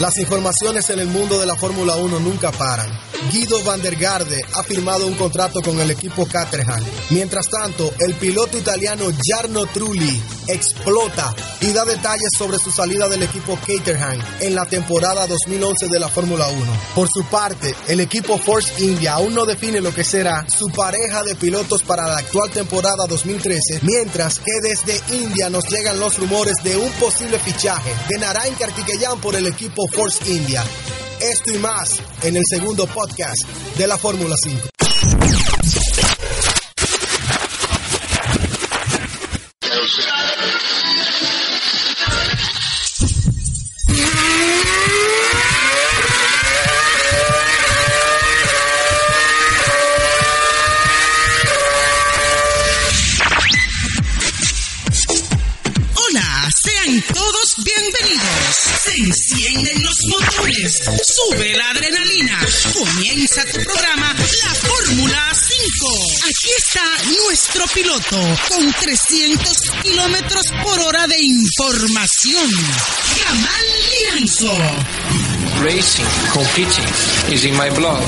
Las informaciones en el mundo de la Fórmula 1 nunca paran. Guido van der Garde ha firmado un contrato con el equipo Caterham. Mientras tanto, el piloto italiano Jarno Trulli explota y da detalles sobre su salida del equipo Caterham en la temporada 2011 de la Fórmula 1. Por su parte, el equipo Force India aún no define lo que será su pareja de pilotos para la actual temporada 2013, mientras que desde India nos llegan los rumores de un posible fichaje de Narain Kartikeyan por el equipo Force India. Esto y más en el segundo podcast de la Fórmula 5. Piloto con 300 kilómetros por hora de información. Jamal Lianzo. Racing, competing is in my blood.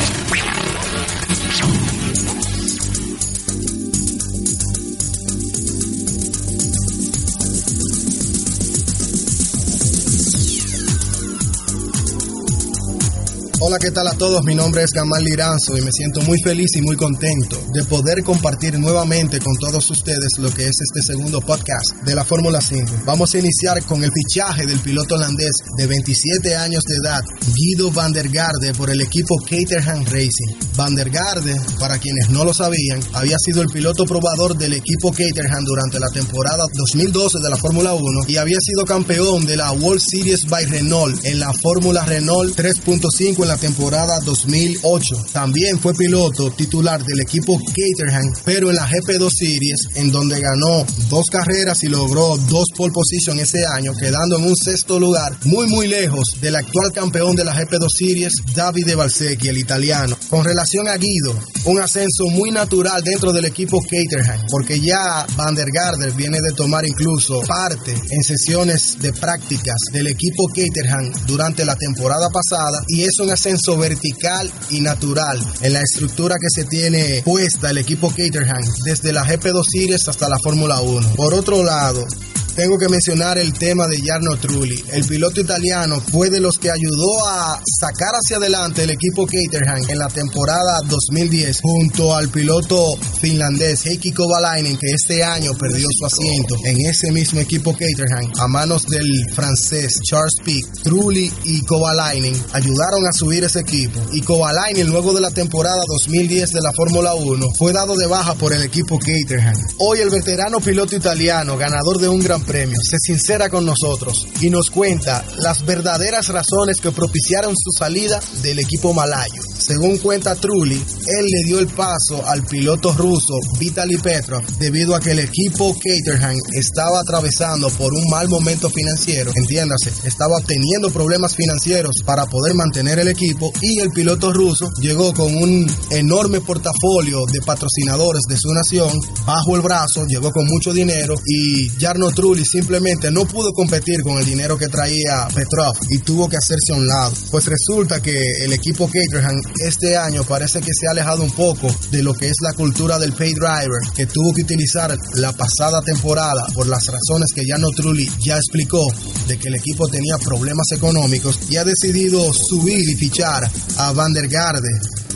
Hola, ¿qué tal a todos? Mi nombre es Gamal Liranzo y me siento muy feliz y muy contento de poder compartir nuevamente con todos ustedes lo que es este segundo podcast de la Fórmula 5. Vamos a iniciar con el fichaje del piloto holandés de 27 años de edad, Guido van der Garde, por el equipo Caterham Racing. Van der Garde, para quienes no lo sabían, había sido el piloto probador del equipo Caterham durante la temporada 2012 de la Fórmula 1 y había sido campeón de la World Series by Renault en la Fórmula Renault 3.5 en la temporada 2008. También fue piloto titular del equipo Caterham, pero en la GP2 Series, en donde ganó dos carreras y logró dos pole position ese año, quedando en un sexto lugar, muy muy lejos del actual campeón de la GP2 Series, Davide Valsecchi, el italiano. Con relación a Guido, un ascenso muy natural dentro del equipo Caterham, porque ya Van der Garder viene de tomar incluso parte en sesiones de prácticas del equipo Caterham durante la temporada pasada y es un ascenso vertical y natural en la estructura que se tiene puesta el equipo Caterham desde la GP2 Series hasta la Fórmula 1. Por otro lado, tengo que mencionar el tema de Jarno Trulli. El piloto italiano fue de los que ayudó a sacar hacia adelante el equipo Caterham en la temporada 2010 junto al piloto finlandés Heikki Kovalainen que este año perdió su asiento en ese mismo equipo Caterham a manos del francés Charles Pic. Trulli y Kovalainen ayudaron a subir ese equipo y Kovalainen luego de la temporada 2010 de la Fórmula 1 fue dado de baja por el equipo Caterham. Hoy el veterano piloto italiano, ganador de un gran premio, se sincera con nosotros y nos cuenta las verdaderas razones que propiciaron su salida del equipo malayo. Según cuenta Trulli, él le dio el paso al piloto ruso Vitaly Petrov debido a que el equipo Caterham estaba atravesando por un mal momento financiero, entiéndase, estaba teniendo problemas financieros para poder mantener el equipo y el piloto ruso llegó con un enorme portafolio de patrocinadores de su nación bajo el brazo, llegó con mucho dinero y Jarno Trulli simplemente no pudo competir con el dinero que traía Petrov y tuvo que hacerse a un lado. Pues resulta que el equipo Caterham este año parece que se ha alejado un poco de lo que es la cultura del pay driver que tuvo que utilizar la pasada temporada por las razones que Jarno Trulli ya explicó de que el equipo tenía problemas económicos y ha decidido subir y fichar a Van der Garde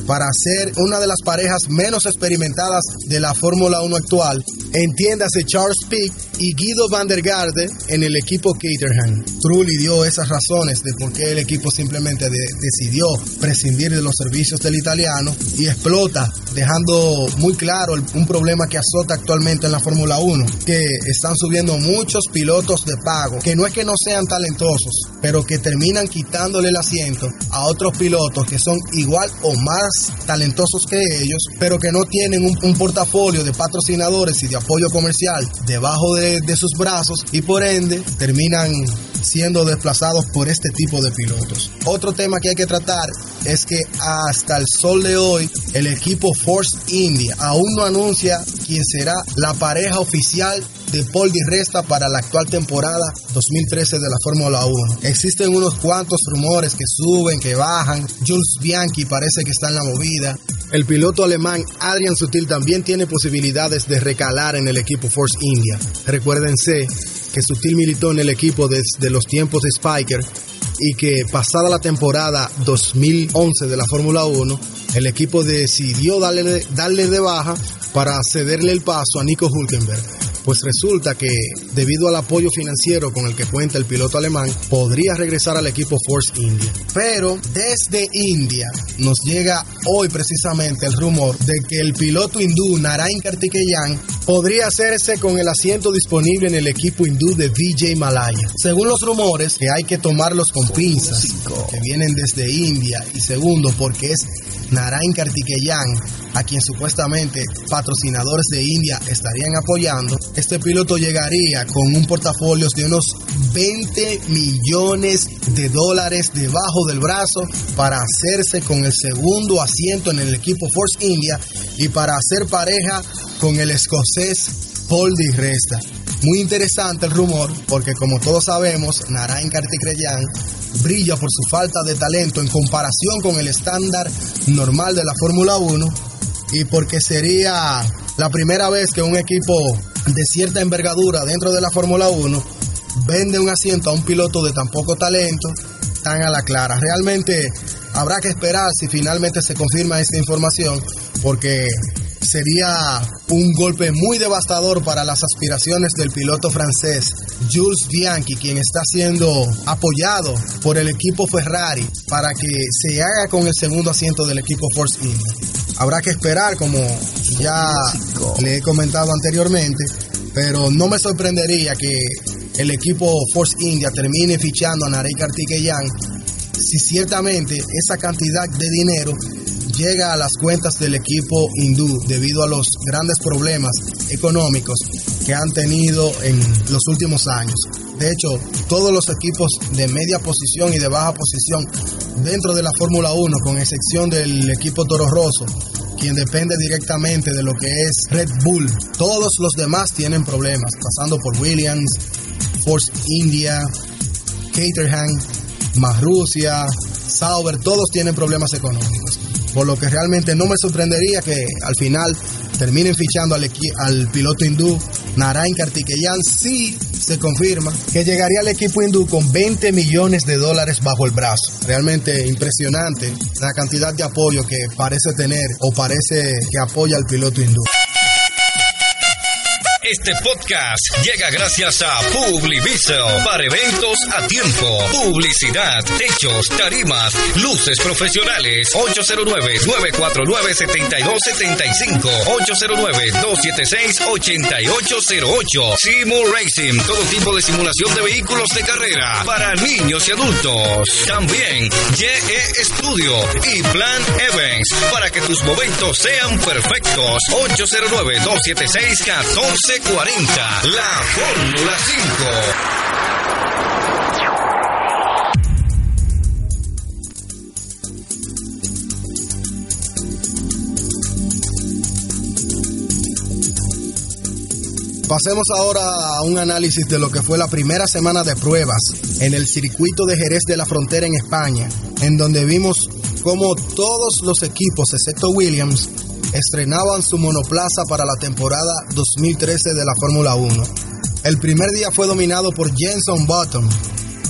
para ser una de las parejas menos experimentadas de la Fórmula 1 actual. Entiéndase Charles Pic y Guido van der Garde en el equipo Caterham. Trulli dio esas razones de por qué el equipo simplemente decidió prescindir de los servicios del italiano y explota, dejando muy claro un problema que azota actualmente en la Fórmula 1, que están subiendo muchos pilotos de pago, que no es que no sean talentosos, pero que terminan quitándole el asiento a otros pilotos que son igual o más talentosos que ellos, pero que no tienen un, portafolio de patrocinadores y de apoyo comercial debajo de, de sus brazos y por ende terminan siendo desplazados por este tipo de pilotos. Otro tema que hay que tratar es que hasta el sol de hoy el equipo Force India aún no anuncia quién será la pareja oficial de Paul Di Resta para la actual temporada 2013 de la Fórmula 1. Existen unos cuantos rumores que suben, que bajan. Jules Bianchi parece que está en la movida. El piloto alemán Adrian Sutil también tiene posibilidades de recalar en el equipo Force India. Recuérdense que Sutil militó en el equipo desde los tiempos de Spiker y que pasada la temporada 2011 de la Fórmula 1, el equipo decidió darle, darle de baja para cederle el paso a Nico Hulkenberg pues resulta que debido al apoyo financiero con el que cuenta el piloto alemán, podría regresar al equipo Force India. Pero desde India nos llega hoy precisamente el rumor de que el piloto hindú Narain Kartikeyan podría hacerse con el asiento disponible en el equipo hindú de VJ Malaya. Según los rumores, que hay que tomarlos con pinzas, que vienen desde India, y segundo, porque es Narain Kartikeyan, a quien supuestamente patrocinadores de India estarían apoyando, este piloto llegaría con un portafolio de unos 20 millones de dólares debajo del brazo para hacerse con el segundo asiento en el equipo Force India y para hacer pareja con el escocés Paul Di Resta. Muy interesante el rumor porque como todos sabemos, Narain Kartikeyan brilla por su falta de talento en comparación con el estándar normal de la Fórmula 1 y porque sería la primera vez que un equipo de cierta envergadura dentro de la Fórmula 1 vende un asiento a un piloto de tan poco talento tan a la clara. Realmente habrá que esperar si finalmente se confirma esta información porque sería un golpe muy devastador para las aspiraciones del piloto francés Jules Bianchi, quien está siendo apoyado por el equipo Ferrari para que se haga con el segundo asiento del equipo Force India. Habrá que esperar, como ya le he comentado anteriormente, pero no me sorprendería que el equipo Force India termine fichando a Narey Kartikeyan si ciertamente esa cantidad de dinero llega a las cuentas del equipo hindú debido a los grandes problemas económicos que han tenido en los últimos años. De hecho, todos los equipos de media posición y de baja posición dentro de la Fórmula 1, con excepción del equipo Toro Rosso, quien depende directamente de lo que es Red Bull, todos los demás tienen problemas, pasando por Williams, Force India, Caterham, Marussia, Sauber, todos tienen problemas económicos. Por lo que realmente no me sorprendería que al final terminen fichando al, al piloto hindú Narain Kartikeyan si se confirma que llegaría al equipo hindú con 20 millones de dólares bajo el brazo. Realmente impresionante la cantidad de apoyo que parece tener o parece que apoya al piloto hindú. Este podcast llega gracias a Publiviso para eventos a tiempo, publicidad, techos, tarimas, luces profesionales. 809-949-7275. 809-276-8808. Simul Racing, todo tipo de simulación de vehículos de carrera para niños y adultos. También GE Studio y Plan Events para que tus momentos sean perfectos. 809 276 14 40, la Fórmula 5. Pasemos ahora a un análisis de lo que fue la primera semana de pruebas en el circuito de Jerez de la Frontera en España, en donde vimos cómo todos los equipos, excepto Williams, estrenaban su monoplaza para la temporada 2013 de la Fórmula 1. El primer día fue dominado por Jenson Button,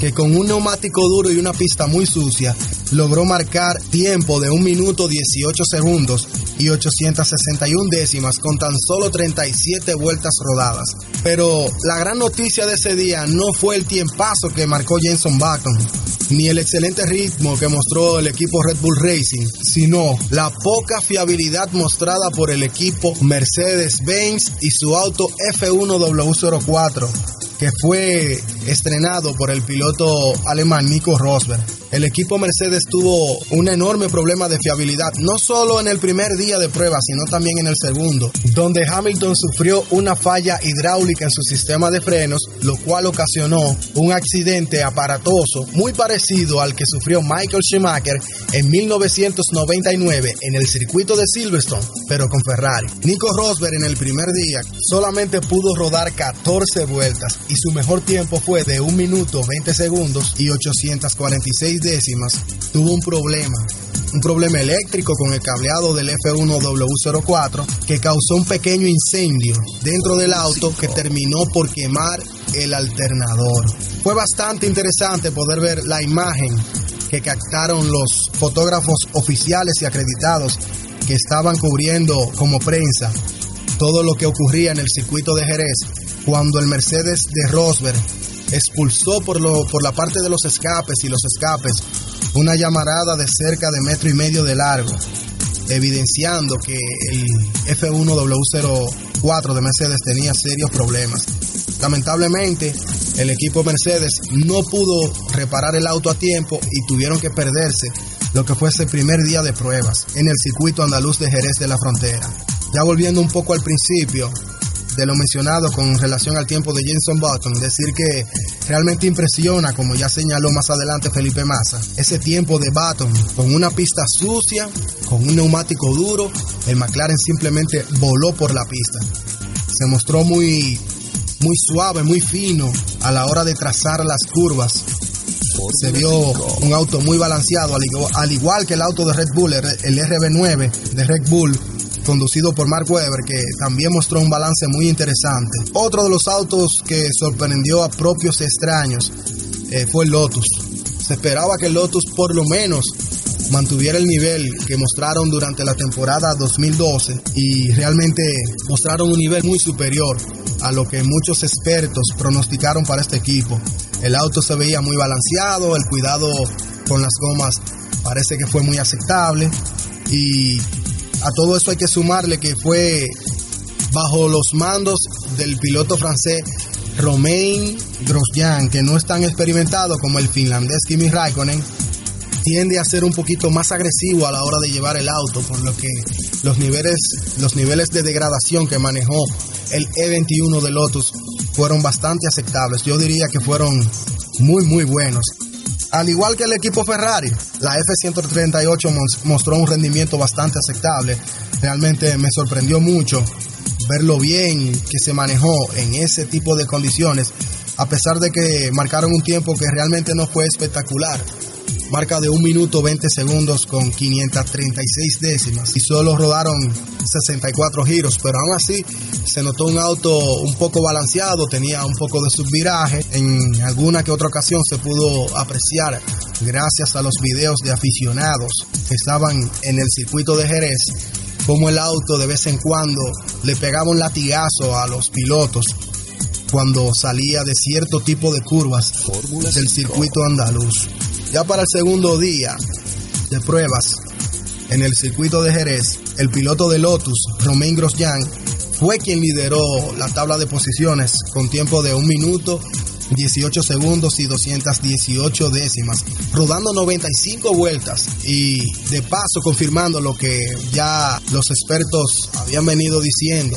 que con un neumático duro y una pista muy sucia logró marcar tiempo de 1 minuto 18 segundos y 861 décimas con tan solo 37 vueltas rodadas. Pero la gran noticia de ese día no fue el tiempazo que marcó Jenson Button, ni el excelente ritmo que mostró el equipo Red Bull Racing, sino la poca fiabilidad mostrada por el equipo Mercedes-Benz y su auto F1W04 que fue estrenado por el piloto alemán Nico Rosberg. El equipo Mercedes tuvo un enorme problema de fiabilidad, no solo en el primer día de prueba, sino también en el segundo, donde Hamilton sufrió una falla hidráulica en su sistema de frenos, lo cual ocasionó un accidente aparatoso muy parecido al que sufrió Michael Schumacher en 1999 en el circuito de Silverstone, pero con Ferrari. Nico Rosberg en el primer día solamente pudo rodar 14 vueltas y su mejor tiempo fue de 1 minuto 20 segundos y 846 Tuvo un problema, un problema eléctrico con el cableado del F1W04 que causó un pequeño incendio dentro del auto que terminó por quemar el alternador. Fue bastante interesante poder ver la imagen que captaron los fotógrafos oficiales y acreditados que estaban cubriendo como prensa todo lo que ocurría en el circuito de Jerez cuando el Mercedes de Rosberg expulsó por, lo, por la parte de los escapes y los escapes una llamarada de cerca de metro y medio de largo, evidenciando que el F1W04 de Mercedes tenía serios problemas. Lamentablemente, el equipo Mercedes no pudo reparar el auto a tiempo y tuvieron que perderse lo que fue ese primer día de pruebas en el circuito andaluz de Jerez de la Frontera. Ya volviendo un poco al principio, de lo mencionado con relación al tiempo de Jenson Button, decir que realmente impresiona, como ya señaló más adelante Felipe Massa, ese tiempo de Button con una pista sucia, con un neumático duro, el McLaren simplemente voló por la pista. Se mostró muy, muy suave, muy fino a la hora de trazar las curvas. Se vio un auto muy balanceado, al igual que el auto de Red Bull, el RB9 de Red Bull, conducido por Mark Webber, que también mostró un balance muy interesante. Otro de los autos que sorprendió a propios extraños eh, fue el Lotus. Se esperaba que el Lotus por lo menos mantuviera el nivel que mostraron durante la temporada 2012 y realmente mostraron un nivel muy superior a lo que muchos expertos pronosticaron para este equipo. El auto se veía muy balanceado, el cuidado con las gomas parece que fue muy aceptable y a todo eso hay que sumarle que fue bajo los mandos del piloto francés Romain Grosjean, que no es tan experimentado como el finlandés Kimi Raikkonen, tiende a ser un poquito más agresivo a la hora de llevar el auto, por lo que los niveles, los niveles de degradación que manejó el E21 de Lotus fueron bastante aceptables. Yo diría que fueron muy, muy buenos. Al igual que el equipo Ferrari, la F138 mostró un rendimiento bastante aceptable. Realmente me sorprendió mucho ver lo bien que se manejó en ese tipo de condiciones, a pesar de que marcaron un tiempo que realmente no fue espectacular marca de 1 minuto 20 segundos con 536 décimas. Y solo rodaron 64 giros, pero aún así se notó un auto un poco balanceado, tenía un poco de subviraje, en alguna que otra ocasión se pudo apreciar gracias a los videos de aficionados que estaban en el circuito de Jerez, como el auto de vez en cuando le pegaba un latigazo a los pilotos cuando salía de cierto tipo de curvas del circuito andaluz. Ya para el segundo día de pruebas en el circuito de Jerez, el piloto de Lotus, Romain Grosjean, fue quien lideró la tabla de posiciones con tiempo de 1 minuto 18 segundos y 218 décimas, rodando 95 vueltas y de paso confirmando lo que ya los expertos habían venido diciendo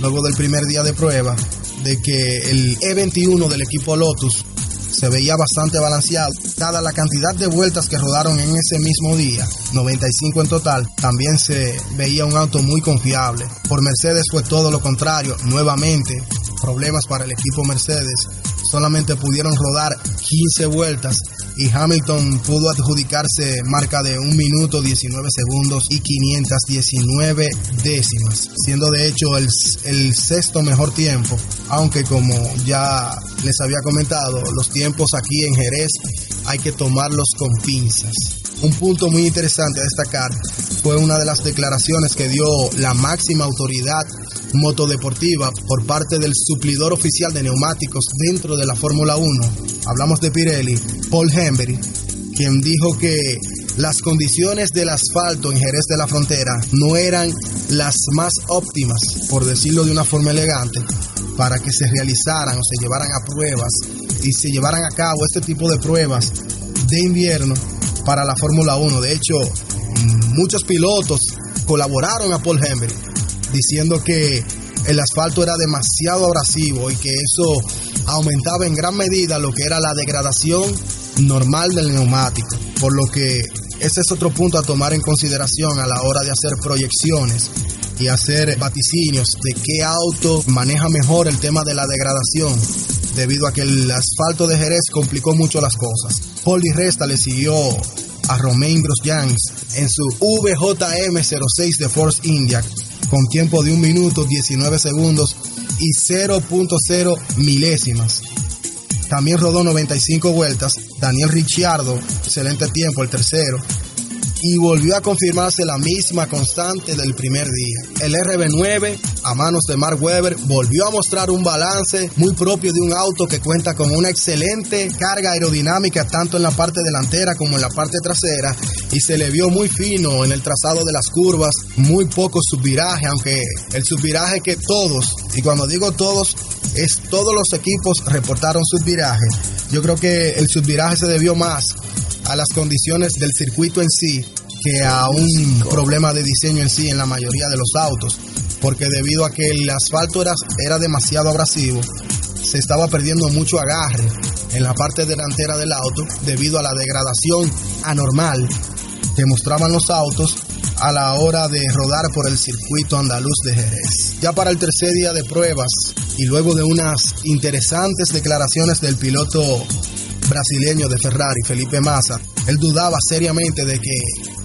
luego del primer día de prueba, de que el E21 del equipo Lotus se veía bastante balanceado. Dada la cantidad de vueltas que rodaron en ese mismo día, 95 en total, también se veía un auto muy confiable. Por Mercedes fue todo lo contrario, nuevamente problemas para el equipo Mercedes. Solamente pudieron rodar 15 vueltas y Hamilton pudo adjudicarse marca de 1 minuto 19 segundos y 519 décimas, siendo de hecho el, el sexto mejor tiempo, aunque como ya les había comentado, los tiempos aquí en Jerez hay que tomarlos con pinzas. Un punto muy interesante a destacar fue una de las declaraciones que dio la máxima autoridad motodeportiva por parte del suplidor oficial de neumáticos dentro de la Fórmula 1. Hablamos de Pirelli, Paul Hembury, quien dijo que las condiciones del asfalto en Jerez de la Frontera no eran las más óptimas, por decirlo de una forma elegante, para que se realizaran o se llevaran a pruebas y se llevaran a cabo este tipo de pruebas de invierno para la Fórmula 1. De hecho, muchos pilotos colaboraron a Paul Hembury diciendo que el asfalto era demasiado abrasivo y que eso aumentaba en gran medida lo que era la degradación normal del neumático. Por lo que ese es otro punto a tomar en consideración a la hora de hacer proyecciones y hacer vaticinios de qué auto maneja mejor el tema de la degradación, debido a que el asfalto de Jerez complicó mucho las cosas. Di Resta le siguió a Romain Grosjean en su VJM06 de Force India con tiempo de 1 minuto 19 segundos y 0.0 milésimas. También rodó 95 vueltas. Daniel Ricciardo, excelente tiempo, el tercero. Y volvió a confirmarse la misma constante del primer día. El RB9, a manos de Mark Webber, volvió a mostrar un balance muy propio de un auto que cuenta con una excelente carga aerodinámica tanto en la parte delantera como en la parte trasera y se le vio muy fino en el trazado de las curvas, muy poco subviraje, aunque el subviraje que todos, y cuando digo todos, es todos los equipos reportaron subviraje. Yo creo que el subviraje se debió más a las condiciones del circuito en sí que a un problema de diseño en sí en la mayoría de los autos, porque debido a que el asfalto era, era demasiado abrasivo, se estaba perdiendo mucho agarre en la parte delantera del auto debido a la degradación anormal que mostraban los autos a la hora de rodar por el circuito andaluz de Jerez. Ya para el tercer día de pruebas y luego de unas interesantes declaraciones del piloto brasileño de Ferrari, Felipe Massa, él dudaba seriamente de que,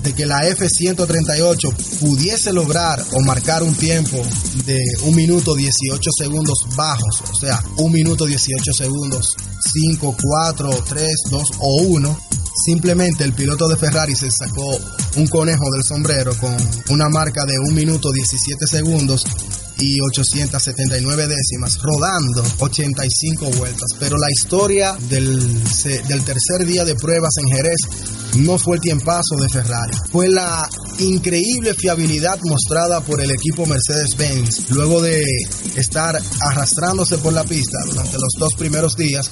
de que la F-138 pudiese lograr o marcar un tiempo de 1 minuto 18 segundos bajos, o sea, 1 minuto 18 segundos, 5, 4, 3, 2 o 1. Simplemente el piloto de Ferrari se sacó un conejo del sombrero con una marca de 1 minuto 17 segundos y 879 décimas, rodando 85 vueltas. Pero la historia del, del tercer día de pruebas en Jerez no fue el tiempazo de Ferrari, fue la increíble fiabilidad mostrada por el equipo Mercedes-Benz luego de estar arrastrándose por la pista durante los dos primeros días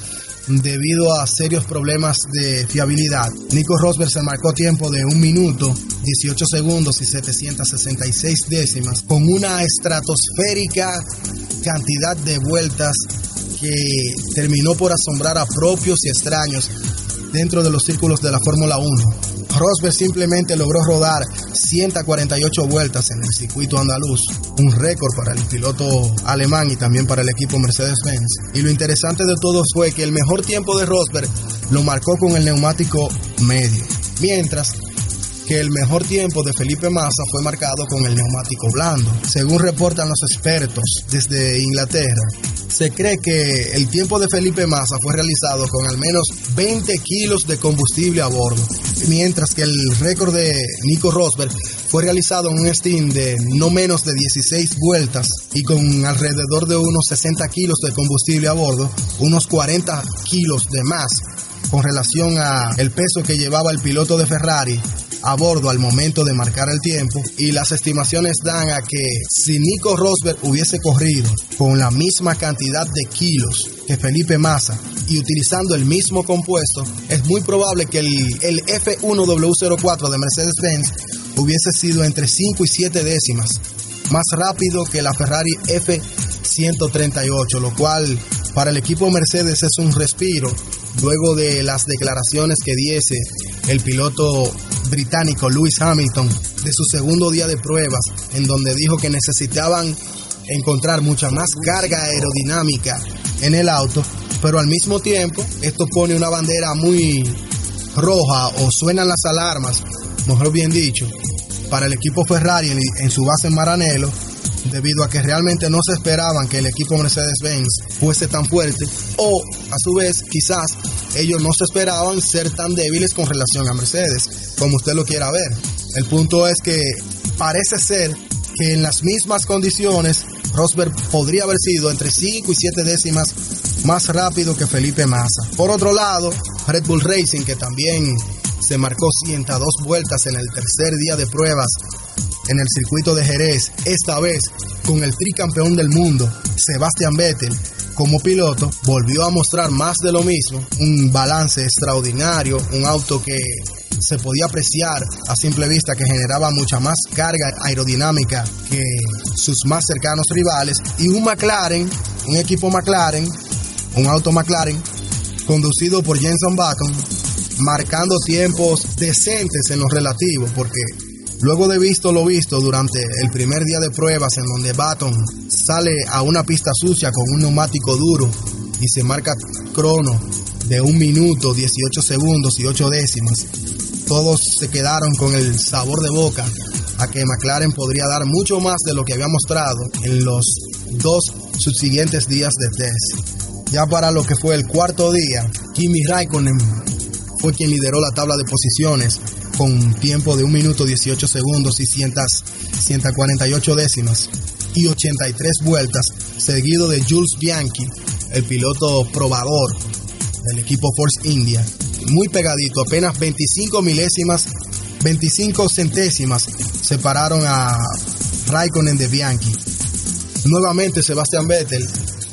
debido a serios problemas de fiabilidad. Nico Rosberg se marcó tiempo de 1 minuto, 18 segundos y 766 décimas, con una estratosférica cantidad de vueltas que terminó por asombrar a propios y extraños dentro de los círculos de la Fórmula 1. Rosberg simplemente logró rodar 148 vueltas en el circuito andaluz, un récord para el piloto alemán y también para el equipo Mercedes-Benz. Y lo interesante de todo fue que el mejor tiempo de Rosberg lo marcó con el neumático medio, mientras que el mejor tiempo de Felipe Massa fue marcado con el neumático blando. Según reportan los expertos desde Inglaterra, se cree que el tiempo de Felipe Massa fue realizado con al menos 20 kilos de combustible a bordo, mientras que el récord de Nico Rosberg fue realizado en un steam de no menos de 16 vueltas y con alrededor de unos 60 kilos de combustible a bordo, unos 40 kilos de más con relación a el peso que llevaba el piloto de Ferrari a bordo al momento de marcar el tiempo y las estimaciones dan a que si Nico Rosberg hubiese corrido con la misma cantidad de kilos que Felipe Massa y utilizando el mismo compuesto, es muy probable que el, el F1W04 de Mercedes-Benz hubiese sido entre 5 y 7 décimas más rápido que la Ferrari F138, lo cual para el equipo Mercedes es un respiro luego de las declaraciones que diese el piloto británico Lewis Hamilton de su segundo día de pruebas, en donde dijo que necesitaban encontrar mucha más carga aerodinámica en el auto, pero al mismo tiempo esto pone una bandera muy roja o suenan las alarmas, mejor bien dicho, para el equipo Ferrari en, su base en Maranello, debido a que realmente no se esperaban que el equipo Mercedes-Benz fuese tan fuerte, o a su vez quizás ellos no se esperaban ser tan débiles con relación a Mercedes, como usted lo quiera ver. El punto es que parece ser que en las mismas condiciones Rosberg podría haber sido entre 5 y 7 décimas más rápido que Felipe Massa. Por otro lado, Red Bull Racing, que también se marcó 102 vueltas en el tercer día de pruebas en el circuito de Jerez, esta vez con el tricampeón del mundo, Sebastian Vettel, como piloto, volvió a mostrar más de lo mismo, un balance extraordinario, un auto que se podía apreciar a simple vista que generaba mucha más carga aerodinámica que sus más cercanos rivales y un McLaren, un equipo McLaren, un auto McLaren conducido por Jenson Button, marcando tiempos decentes en lo relativo porque Luego de visto lo visto durante el primer día de pruebas en donde Baton sale a una pista sucia con un neumático duro y se marca crono de un minuto, 18 segundos y 8 décimas, todos se quedaron con el sabor de boca a que McLaren podría dar mucho más de lo que había mostrado en los dos subsiguientes días de test. Ya para lo que fue el cuarto día, Kimi Raikkonen fue quien lideró la tabla de posiciones con tiempo de 1 minuto 18 segundos y 148 décimas y 83 vueltas, seguido de Jules Bianchi, el piloto probador del equipo Force India. Muy pegadito, apenas 25 milésimas, 25 centésimas separaron a Raikkonen de Bianchi. Nuevamente Sebastian Vettel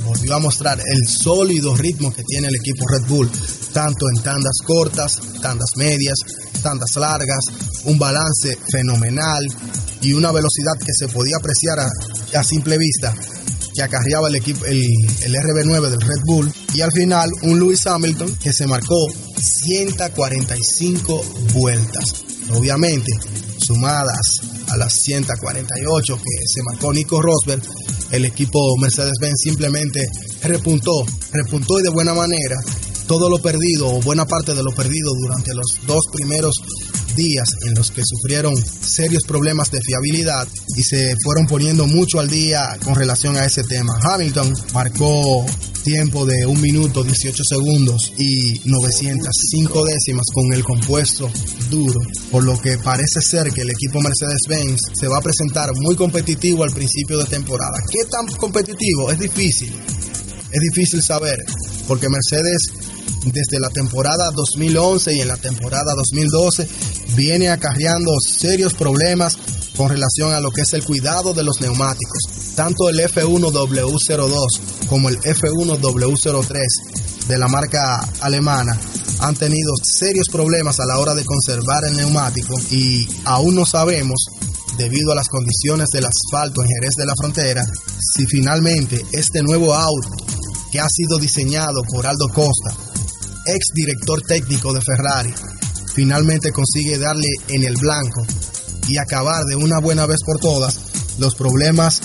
volvió a mostrar el sólido ritmo que tiene el equipo Red Bull, tanto en tandas cortas, tandas medias, tandas largas, un balance fenomenal y una velocidad que se podía apreciar a, simple vista que acarreaba el equipo el, el, RB9 del Red Bull y al final un Lewis Hamilton que se marcó 145 vueltas. Obviamente, sumadas a las 148 que se marcó Nico Rosberg, el equipo Mercedes-Benz simplemente repuntó, repuntó y de buena manera todo lo perdido o buena parte de lo perdido durante los dos primeros días en los que sufrieron serios problemas de fiabilidad y se fueron poniendo mucho al día con relación a ese tema. Hamilton marcó tiempo de 1 minuto 18 segundos y 905 décimas con el compuesto duro, por lo que parece ser que el equipo Mercedes-Benz se va a presentar muy competitivo al principio de temporada. ¿Qué tan competitivo? Es difícil. Es difícil saber, porque Mercedes desde la temporada 2011 y en la temporada 2012 viene acarreando serios problemas con relación a lo que es el cuidado de los neumáticos. Tanto el F1W02 como el F1W03 de la marca alemana han tenido serios problemas a la hora de conservar el neumático y aún no sabemos debido a las condiciones del asfalto en Jerez de la Frontera, si finalmente este nuevo auto que ha sido diseñado por Aldo Costa ex director técnico de Ferrari, finalmente consigue darle en el blanco y acabar de una buena vez por todas los problemas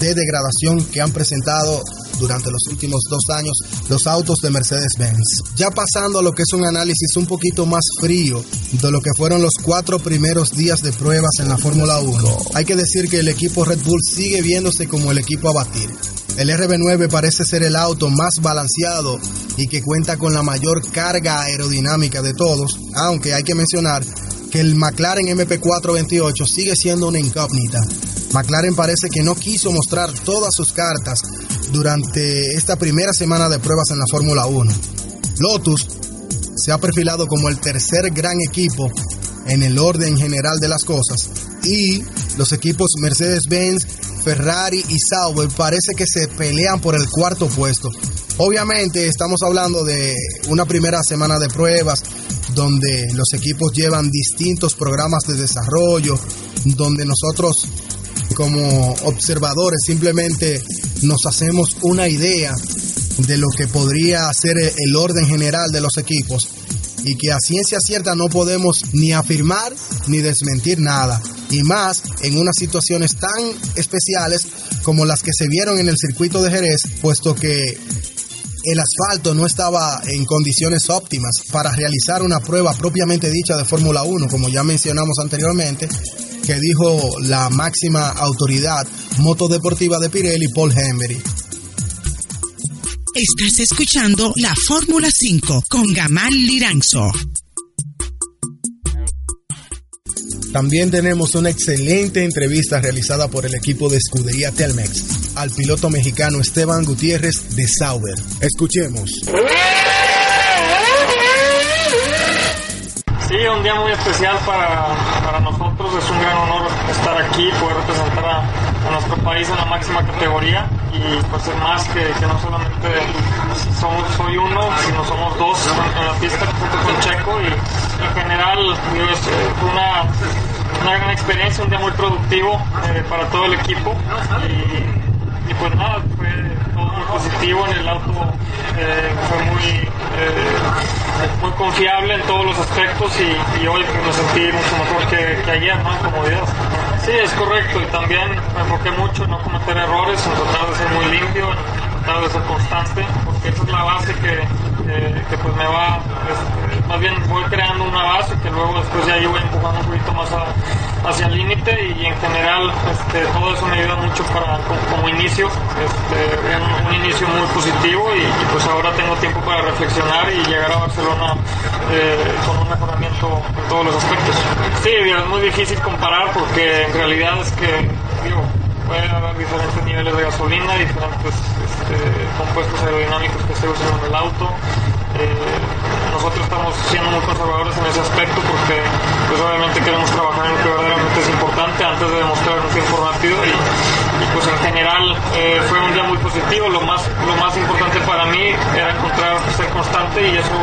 de degradación que han presentado durante los últimos dos años los autos de Mercedes-Benz. Ya pasando a lo que es un análisis un poquito más frío de lo que fueron los cuatro primeros días de pruebas en la Fórmula 1, hay que decir que el equipo Red Bull sigue viéndose como el equipo a batir. El RB9 parece ser el auto más balanceado y que cuenta con la mayor carga aerodinámica de todos, aunque hay que mencionar que el McLaren MP428 sigue siendo una incógnita. McLaren parece que no quiso mostrar todas sus cartas durante esta primera semana de pruebas en la Fórmula 1. Lotus se ha perfilado como el tercer gran equipo en el orden general de las cosas y los equipos Mercedes-Benz Ferrari y Sauber parece que se pelean por el cuarto puesto. Obviamente estamos hablando de una primera semana de pruebas donde los equipos llevan distintos programas de desarrollo, donde nosotros como observadores simplemente nos hacemos una idea de lo que podría ser el orden general de los equipos y que a ciencia cierta no podemos ni afirmar ni desmentir nada y más en unas situaciones tan especiales como las que se vieron en el circuito de Jerez, puesto que el asfalto no estaba en condiciones óptimas para realizar una prueba propiamente dicha de Fórmula 1, como ya mencionamos anteriormente, que dijo la máxima autoridad motodeportiva de Pirelli, Paul Henry. Estás escuchando la Fórmula 5 con Gamal Liranzo. También tenemos una excelente entrevista realizada por el equipo de escudería Telmex al piloto mexicano Esteban Gutiérrez de Sauber. Escuchemos. Sí, un día muy especial para, para nosotros. Es un gran honor estar aquí, poder representar a, a nuestro país en la máxima categoría y pues es más que, no solamente soy uno, sino somos dos en la pista junto con Checo y en general es, una, una gran experiencia, un día muy productivo eh, para todo el equipo y, pues nada, fue todo muy positivo en el auto, eh, fue muy, eh, muy confiable en todos los aspectos y, hoy pues, me sentí mucho mejor que, ayer, ¿no? En comodidad. Sí, es correcto y también me enfoqué mucho en no cometer errores, en tratar de ser muy limpio, en tratar de ser constante, porque esa es la base que, eh, que pues me va, este, más bien voy creando una base que luego después ya yo voy empujando un poquito más hacia el límite y en general este, todo eso me ayuda mucho para como, inicio, este, un, inicio muy positivo y, pues ahora tengo tiempo para reflexionar y llegar a Barcelona eh, con un mejoramiento en todos los aspectos. Sí, es muy difícil comparar porque en realidad es que, digo, puede haber diferentes niveles de gasolina, diferentes compuestos aerodinámicos que se usan en el auto. Eh, nosotros estamos siendo muy conservadores en ese aspecto porque pues obviamente queremos trabajar en lo que verdaderamente es importante antes de demostrar un tiempo rápido y, pues en general eh, fue un día muy positivo lo más lo más importante para mí era encontrar ser constante y eso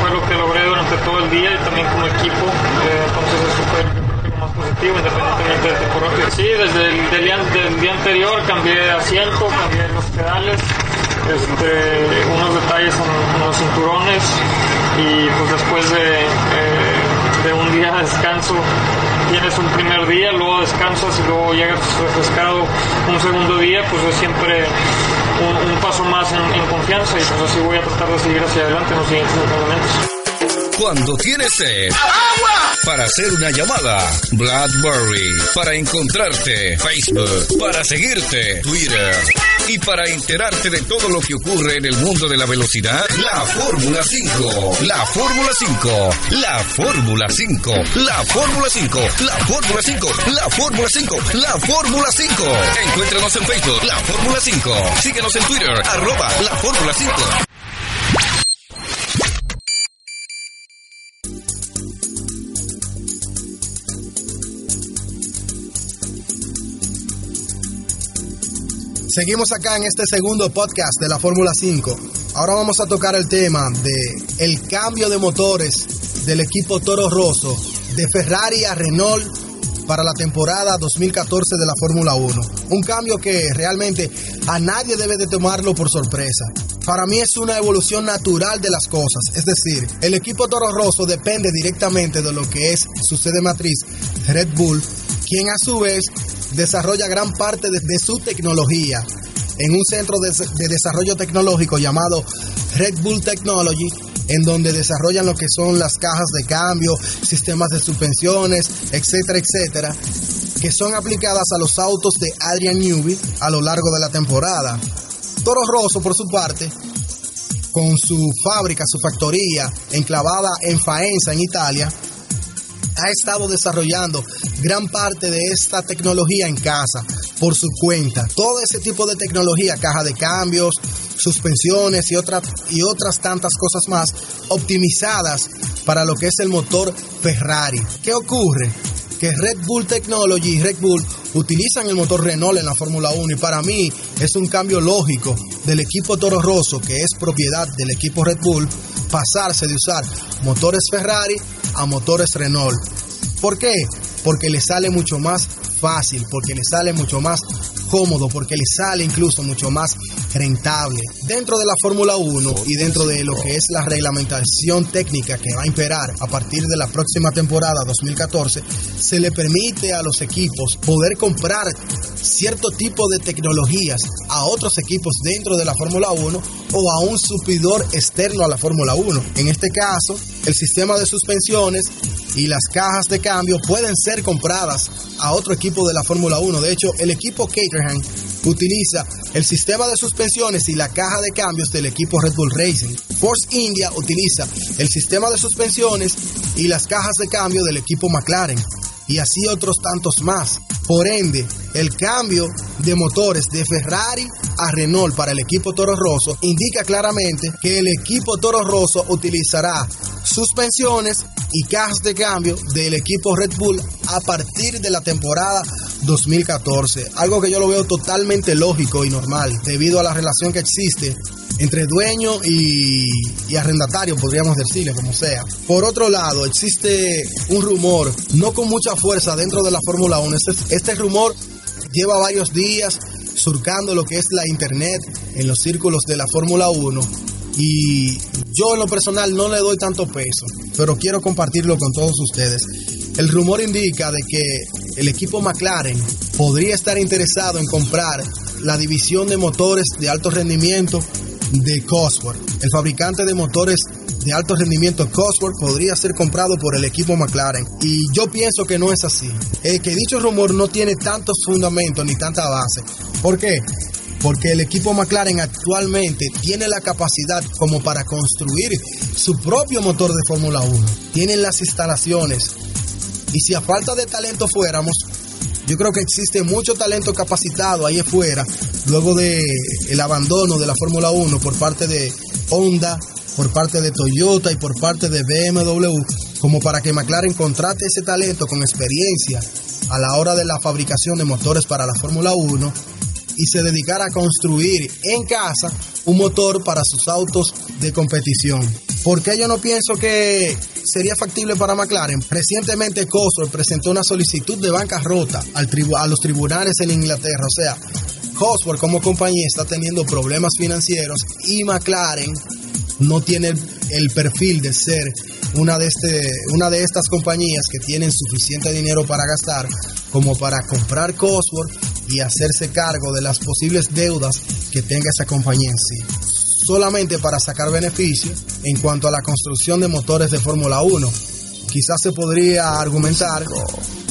fue lo que logré durante todo el día y también como equipo eh, entonces fue más positivo independientemente del temporada. Sí, desde el día, anterior cambié de asiento, cambié los pedales, este, unos detalles en, en, los cinturones y pues después de, eh, de un día de descanso tienes un primer día, luego descansas y luego llegas refrescado un segundo día, pues es siempre un, paso más en, en, confianza y pues así voy a tratar de seguir hacia adelante en los siguientes entrenamientos. Cuando tienes sed, ¡Agua! para hacer una llamada, Blackberry, para encontrarte, Facebook, para seguirte, Twitter, y para enterarte de todo lo que ocurre en el mundo de la velocidad, la Fórmula 5, la Fórmula 5, la Fórmula 5, la Fórmula 5, la Fórmula 5, la Fórmula 5, la Fórmula 5. Encuéntranos en Facebook, la Fórmula 5. Síguenos en Twitter, arroba la Fórmula 5. Seguimos acá en este segundo podcast de la Fórmula 5. Ahora vamos a tocar el tema de el cambio de motores del equipo Toro Rosso de Ferrari a Renault para la temporada 2014 de la Fórmula 1. Un cambio que realmente a nadie debe de tomarlo por sorpresa. Para mí es una evolución natural de las cosas. Es decir, el equipo Toro Rosso depende directamente de lo que es su sede matriz, Red Bull, quien a su vez desarrolla gran parte de, su tecnología en un centro de, de, desarrollo tecnológico llamado Red Bull Technology, en donde desarrollan lo que son las cajas de cambio, sistemas de suspensiones, etcétera, etcétera, que son aplicadas a los autos de Adrian Newby a lo largo de la temporada. Toro Rosso, por su parte, con su fábrica, su factoría enclavada en Faenza, en Italia, ha estado desarrollando gran parte de esta tecnología en casa por su cuenta. Todo ese tipo de tecnología, caja de cambios, suspensiones y, otra, y otras tantas cosas más optimizadas para lo que es el motor Ferrari. ¿Qué ocurre? Que Red Bull Technology y Red Bull utilizan el motor Renault en la Fórmula 1 y para mí es un cambio lógico del equipo Toro Rosso, que es propiedad del equipo Red Bull, pasarse de usar motores Ferrari a motores Renault. ¿Por qué? Porque le sale mucho más fácil, porque le sale mucho más cómodo, porque le sale incluso mucho más rentable. Dentro de la Fórmula 1 y dentro de lo que es la reglamentación técnica que va a imperar a partir de la próxima temporada 2014, se le permite a los equipos poder comprar cierto tipo de tecnologías a otros equipos dentro de la Fórmula 1 o a un supidor externo a la Fórmula 1. En este caso, el sistema de suspensiones y las cajas de cambio pueden ser compradas a otro equipo de la Fórmula 1. De hecho, el equipo Caterham utiliza el sistema de suspensiones y la caja de cambios del equipo Red Bull Racing. Force India utiliza el sistema de suspensiones y las cajas de cambio del equipo McLaren. Y así otros tantos más. Por ende, el cambio de motores de Ferrari a Renault para el equipo Toro Rosso indica claramente que el equipo Toro Rosso utilizará suspensiones y cajas de cambio del equipo Red Bull a partir de la temporada 2014. Algo que yo lo veo totalmente lógico y normal debido a la relación que existe entre dueño y, arrendatario, podríamos decirle, como sea. Por otro lado, existe un rumor, no con mucha fuerza dentro de la Fórmula 1. Este, este rumor lleva varios días surcando lo que es la internet en los círculos de la Fórmula 1 y yo en lo personal no le doy tanto peso, pero quiero compartirlo con todos ustedes. El rumor indica de que el equipo McLaren podría estar interesado en comprar la división de motores de alto rendimiento de Cosworth. El fabricante de motores de alto rendimiento Cosworth podría ser comprado por el equipo McLaren. Y yo pienso que no es así. Eh, que dicho rumor no tiene tantos fundamentos ni tanta base. ¿Por qué? Porque el equipo McLaren actualmente tiene la capacidad como para construir su propio motor de Fórmula 1. Tienen las instalaciones. Y si a falta de talento fuéramos, yo creo que existe mucho talento capacitado ahí afuera, luego de el abandono de la Fórmula 1 por parte de Honda, por parte de Toyota y por parte de BMW, como para que McLaren contrate ese talento con experiencia a la hora de la fabricación de motores para la Fórmula 1 y se dedicara a construir en casa un motor para sus autos de competición. ¿Por qué yo no pienso que sería factible para McLaren? Recientemente Cosworth presentó una solicitud de bancarrota al a los tribunales en Inglaterra. O sea, Cosworth como compañía está teniendo problemas financieros y McLaren no tiene el, perfil de ser una de, este, una de estas compañías que tienen suficiente dinero para gastar como para comprar Cosworth y hacerse cargo de las posibles deudas que tenga esa compañía en sí solamente para sacar beneficios en cuanto a la construcción de motores de Fórmula 1. Quizás se podría argumentar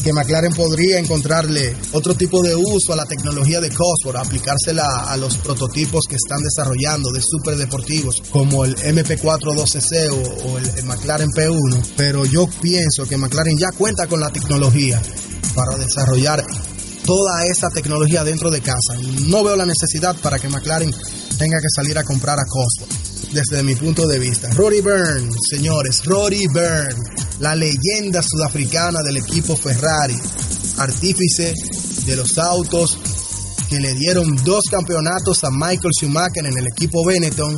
que McLaren podría encontrarle otro tipo de uso a la tecnología de Cosworth, aplicársela a los prototipos que están desarrollando de superdeportivos como el MP412C o, el McLaren P1, pero yo pienso que McLaren ya cuenta con la tecnología para desarrollar toda esa tecnología dentro de casa. No veo la necesidad para que McLaren tenga que salir a comprar a Cosworth, desde mi punto de vista. Rory Byrne, señores, Rory Byrne, la leyenda sudafricana del equipo Ferrari, artífice de los autos que le dieron dos campeonatos a Michael Schumacher en el equipo Benetton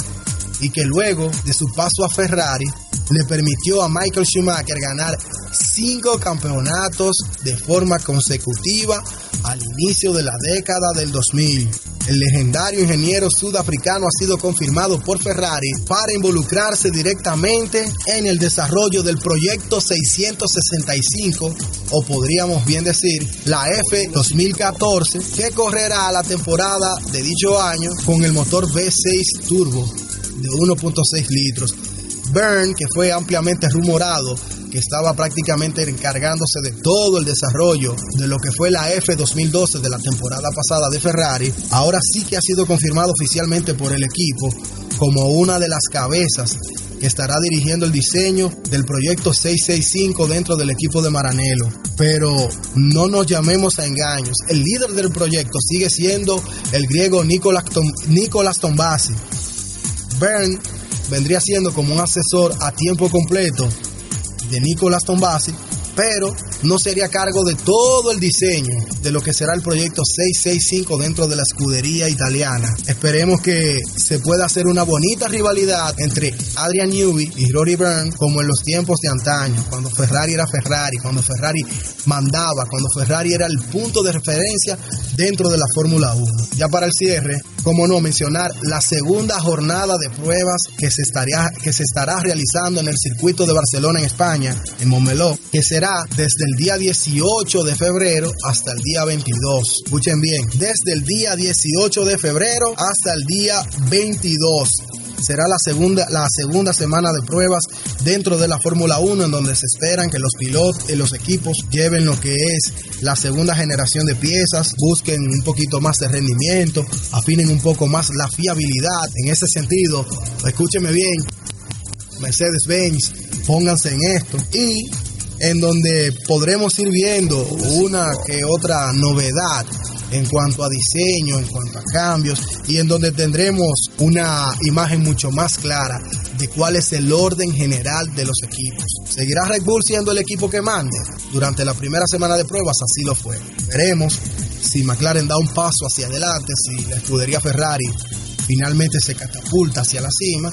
y que luego de su paso a Ferrari le permitió a Michael Schumacher ganar cinco campeonatos de forma consecutiva al inicio de la década del 2000. El legendario ingeniero sudafricano ha sido confirmado por Ferrari para involucrarse directamente en el desarrollo del proyecto 665 o podríamos bien decir la F 2014 que correrá la temporada de dicho año con el motor V6 turbo de 1.6 litros. Byrne, que fue ampliamente rumorado estaba prácticamente encargándose de todo el desarrollo de lo que fue la F 2012 de la temporada pasada de Ferrari, ahora sí que ha sido confirmado oficialmente por el equipo como una de las cabezas que estará dirigiendo el diseño del proyecto 665 dentro del equipo de Maranello. Pero no nos llamemos a engaños. El líder del proyecto sigue siendo el griego Nicolas, Tom, Tombasi. Bern vendría siendo como un asesor a tiempo completo de Nicolas Tombasi, pero no sería cargo de todo el diseño de lo que será el proyecto 665 dentro de la escudería italiana. Esperemos que se pueda hacer una bonita rivalidad entre Adrian Newey y Rory Byrne como en los tiempos de antaño, cuando Ferrari era Ferrari, cuando Ferrari mandaba, cuando Ferrari era el punto de referencia dentro de la Fórmula 1. Ya para el cierre, como no mencionar la segunda jornada de pruebas que se, estaría, que se estará realizando en el circuito de Barcelona en España, en Montmeló, que será desde día 18 de febrero hasta el día 22. Escuchen bien, desde el día 18 de febrero hasta el día 22 será la segunda, la segunda semana de pruebas dentro de la Fórmula 1 en donde se esperan que los pilotos y los equipos lleven lo que es la segunda generación de piezas, busquen un poquito más de rendimiento, afinen un poco más la fiabilidad. En ese sentido, escúcheme bien, Mercedes-Benz, pónganse en esto y en donde podremos ir viendo una que otra novedad en cuanto a diseño, en cuanto a cambios y en donde tendremos una imagen mucho más clara de cuál es el orden general de los equipos. ¿Seguirá Red Bull siendo el equipo que mande? Durante la primera semana de pruebas así lo fue. Veremos si McLaren da un paso hacia adelante, si la escudería Ferrari finalmente se catapulta hacia la cima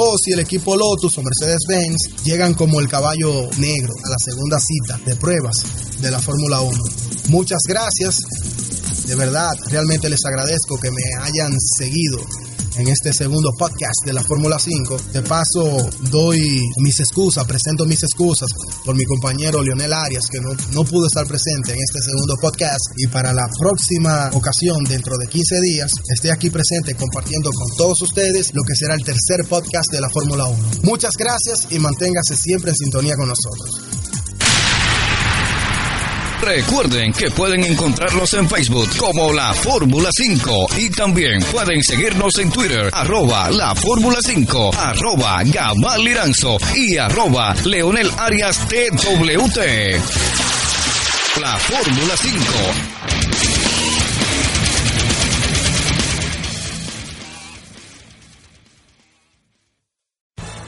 o si el equipo Lotus o Mercedes-Benz llegan como el caballo negro a la segunda cita de pruebas de la Fórmula 1. Muchas gracias. De verdad, realmente les agradezco que me hayan seguido en este segundo podcast de la Fórmula 5. De paso, doy mis excusas, presento mis excusas por mi compañero Leonel Arias, que no, no pudo estar presente en este segundo podcast. Y para la próxima ocasión, dentro de 15 días, esté aquí presente compartiendo con todos ustedes lo que será el tercer podcast de la Fórmula 1. Muchas gracias y manténgase siempre en sintonía con nosotros. Recuerden que pueden encontrarnos en Facebook como La Fórmula 5 y también pueden seguirnos en Twitter, arroba La Fórmula 5, arroba Gamal Liranzo y arroba Leonel Arias TWT. La Fórmula 5.